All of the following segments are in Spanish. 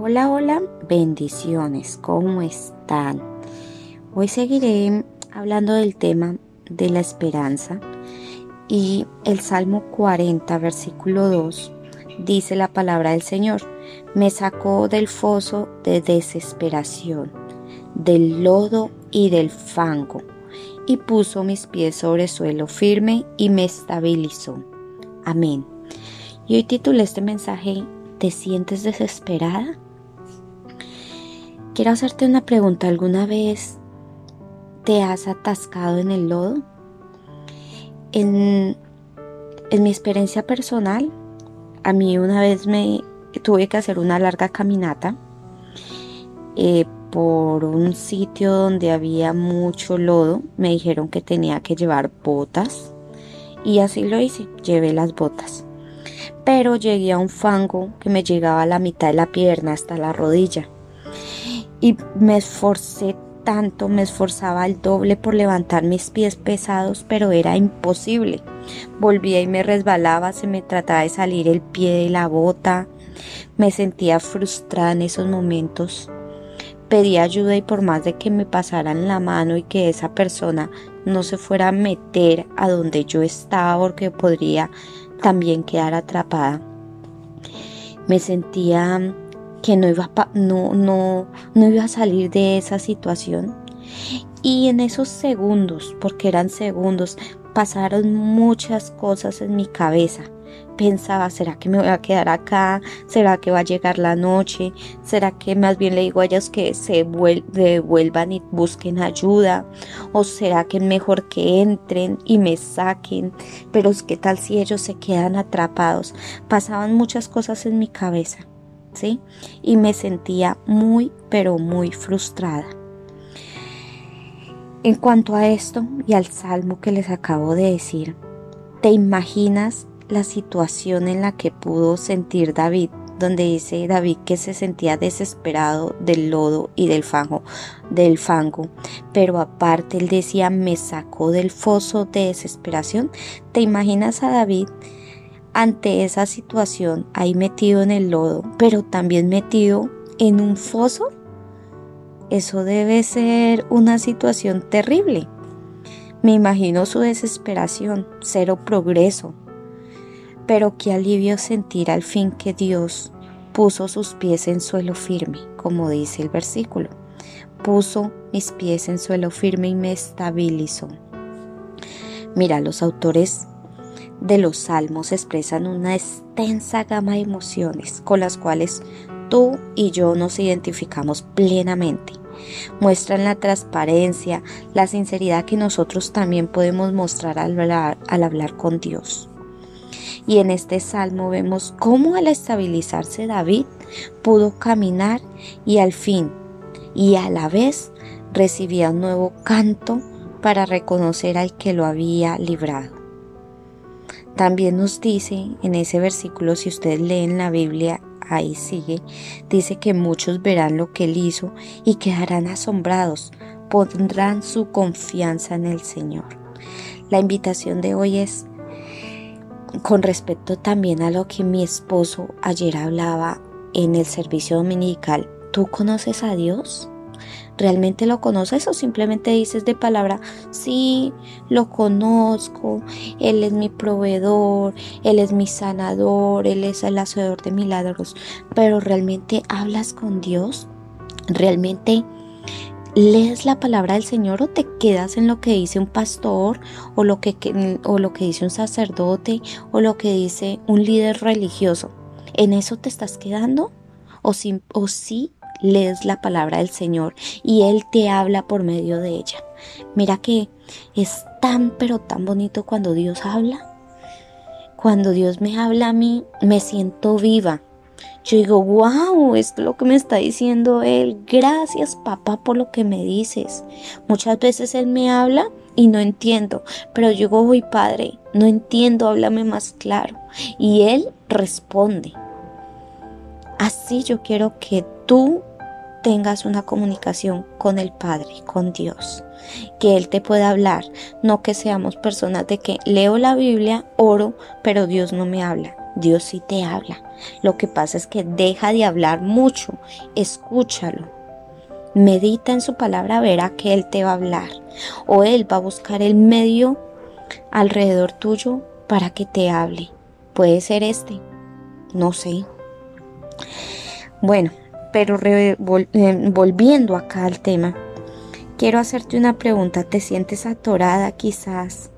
Hola, hola, bendiciones, ¿cómo están? Hoy seguiré hablando del tema de la esperanza y el Salmo 40, versículo 2, dice la palabra del Señor, me sacó del foso de desesperación, del lodo y del fango, y puso mis pies sobre suelo firme y me estabilizó. Amén. Y hoy titulé este mensaje, ¿te sientes desesperada? Quiero hacerte una pregunta. ¿Alguna vez te has atascado en el lodo? En, mi experiencia personal, a mí una vez me tuve que hacer una larga caminata eh, por un sitio donde había mucho lodo. Me dijeron que tenía que llevar botas y así lo hice. Llevé las botas. Pero llegué a un fango que me llegaba a la mitad de la pierna hasta la rodilla y me esforcé tanto, me esforzaba al doble por levantar mis pies pesados, pero era imposible. Volvía y me resbalaba, se me trataba de salir el pie de la bota. Me sentía frustrada en esos momentos. Pedí ayuda y por más de que me pasaran la mano y que esa persona no se fuera a meter a donde yo estaba porque podría también quedar atrapada. Me sentía que no iba, a, no, no, no iba a salir de esa situación. Y en esos segundos, porque eran segundos, pasaron muchas cosas en mi cabeza. Pensaba, ¿será que me voy a quedar acá? ¿Será que va a llegar la noche? ¿Será que más bien le digo a ellos que se devuelvan y busquen ayuda? ¿O será que es mejor que entren y me saquen? Pero ¿qué tal si ellos se quedan atrapados? Pasaban muchas cosas en mi cabeza. Y me sentía muy, pero muy frustrada. En cuanto a esto y al salmo que les acabo de decir, ¿te imaginas la situación en la que pudo sentir David, donde dice David que se sentía desesperado del lodo y del fango, del fango, pero aparte él decía me sacó del foso de desesperación. ¿Te imaginas a David ante esa situación ahí metido en el lodo, pero también metido en un foso, eso debe ser una situación terrible. Me imagino su desesperación, cero progreso, pero qué alivio sentir al fin que Dios puso sus pies en suelo firme, como dice el versículo. Puso mis pies en suelo firme y me estabilizó. Mira, los autores de los salmos expresan una extensa gama de emociones con las cuales tú y yo nos identificamos plenamente. Muestran la transparencia, la sinceridad que nosotros también podemos mostrar al hablar, con Dios. Y en este salmo vemos cómo al estabilizarse David pudo caminar y al fin y a la vez recibía un nuevo canto para reconocer al que lo había librado. También nos dice en ese versículo, si ustedes leen la Biblia, ahí sigue, dice que muchos verán lo que él hizo y quedarán asombrados, pondrán su confianza en el Señor. La invitación de hoy es con respecto también a lo que mi esposo ayer hablaba en el servicio dominical. ¿Tú conoces a Dios? ¿Realmente lo conoces o simplemente dices de palabra, sí, lo conozco, Él es mi proveedor, Él es mi sanador, Él es el hacedor de milagros, pero realmente hablas con Dios? ¿Realmente lees la palabra del Señor o te quedas en lo que dice un pastor o lo que, o lo que dice un sacerdote o lo que dice un líder religioso? ¿En eso te estás quedando? ¿O, si, o sí lees la palabra del Señor y Él te habla por medio de ella. Mira que es tan pero tan bonito cuando Dios habla. Cuando Dios me habla a mí, me siento viva. Yo digo, wow, esto es lo que me está diciendo Él. Gracias papá por lo que me dices. Muchas veces Él me habla y no entiendo, pero yo digo, uy Padre, no entiendo, háblame más claro. Y Él responde. Así yo quiero que tú tengas una comunicación con el Padre, con Dios, que Él te pueda hablar, no que seamos personas de que leo la Biblia, oro, pero Dios no me habla. Dios sí te habla. Lo que pasa es que deja de hablar mucho, escúchalo. Medita en su palabra, verá que Él te va a hablar. O Él va a buscar el medio alrededor tuyo para que te hable. Puede ser este, no sé. Bueno, pero eh, volviendo acá al tema, quiero hacerte una pregunta. ¿Te sientes atorada quizás?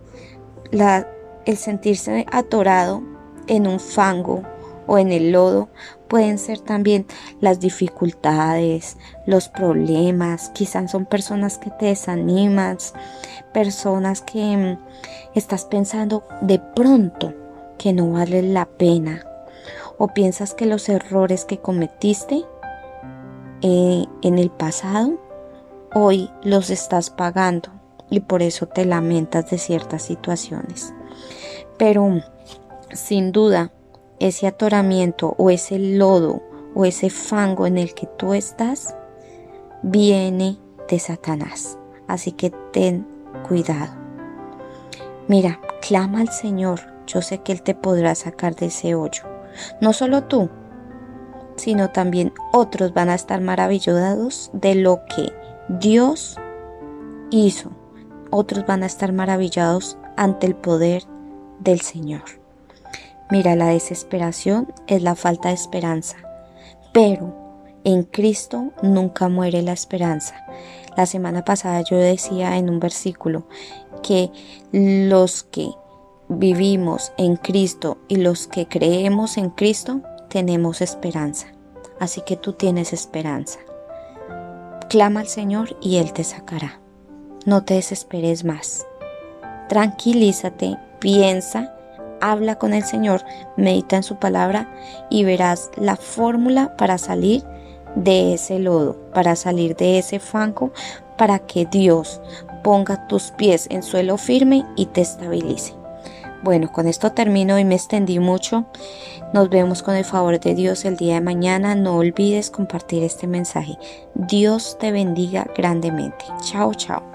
La, el sentirse atorado en un fango o en el lodo pueden ser también las dificultades, los problemas, quizás son personas que te desaniman, personas que mm, estás pensando de pronto que no vale la pena o piensas que los errores que cometiste eh, en el pasado hoy los estás pagando y por eso te lamentas de ciertas situaciones. Pero sin duda, ese atoramiento o ese lodo o ese fango en el que tú estás viene de Satanás. Así que ten cuidado. Mira, clama al Señor. Yo sé que Él te podrá sacar de ese hoyo. No solo tú, sino también otros van a estar maravillados de lo que Dios hizo. Otros van a estar maravillados ante el poder del Señor. Mira, la desesperación es la falta de esperanza, pero en Cristo nunca muere la esperanza. La semana pasada yo decía en un versículo que los que vivimos en Cristo y los que creemos en Cristo tenemos esperanza. Así que tú tienes esperanza. Clama al Señor y Él te sacará. No te desesperes más. Tranquilízate, piensa, habla con el Señor, medita en su palabra y verás la fórmula para salir de ese lodo, para salir de ese fango, para que Dios ponga tus pies en suelo firme y te estabilice. Bueno, con esto termino y me extendí mucho. Nos vemos con el favor de Dios el día de mañana. No olvides compartir este mensaje. Dios te bendiga grandemente. Chao, chao.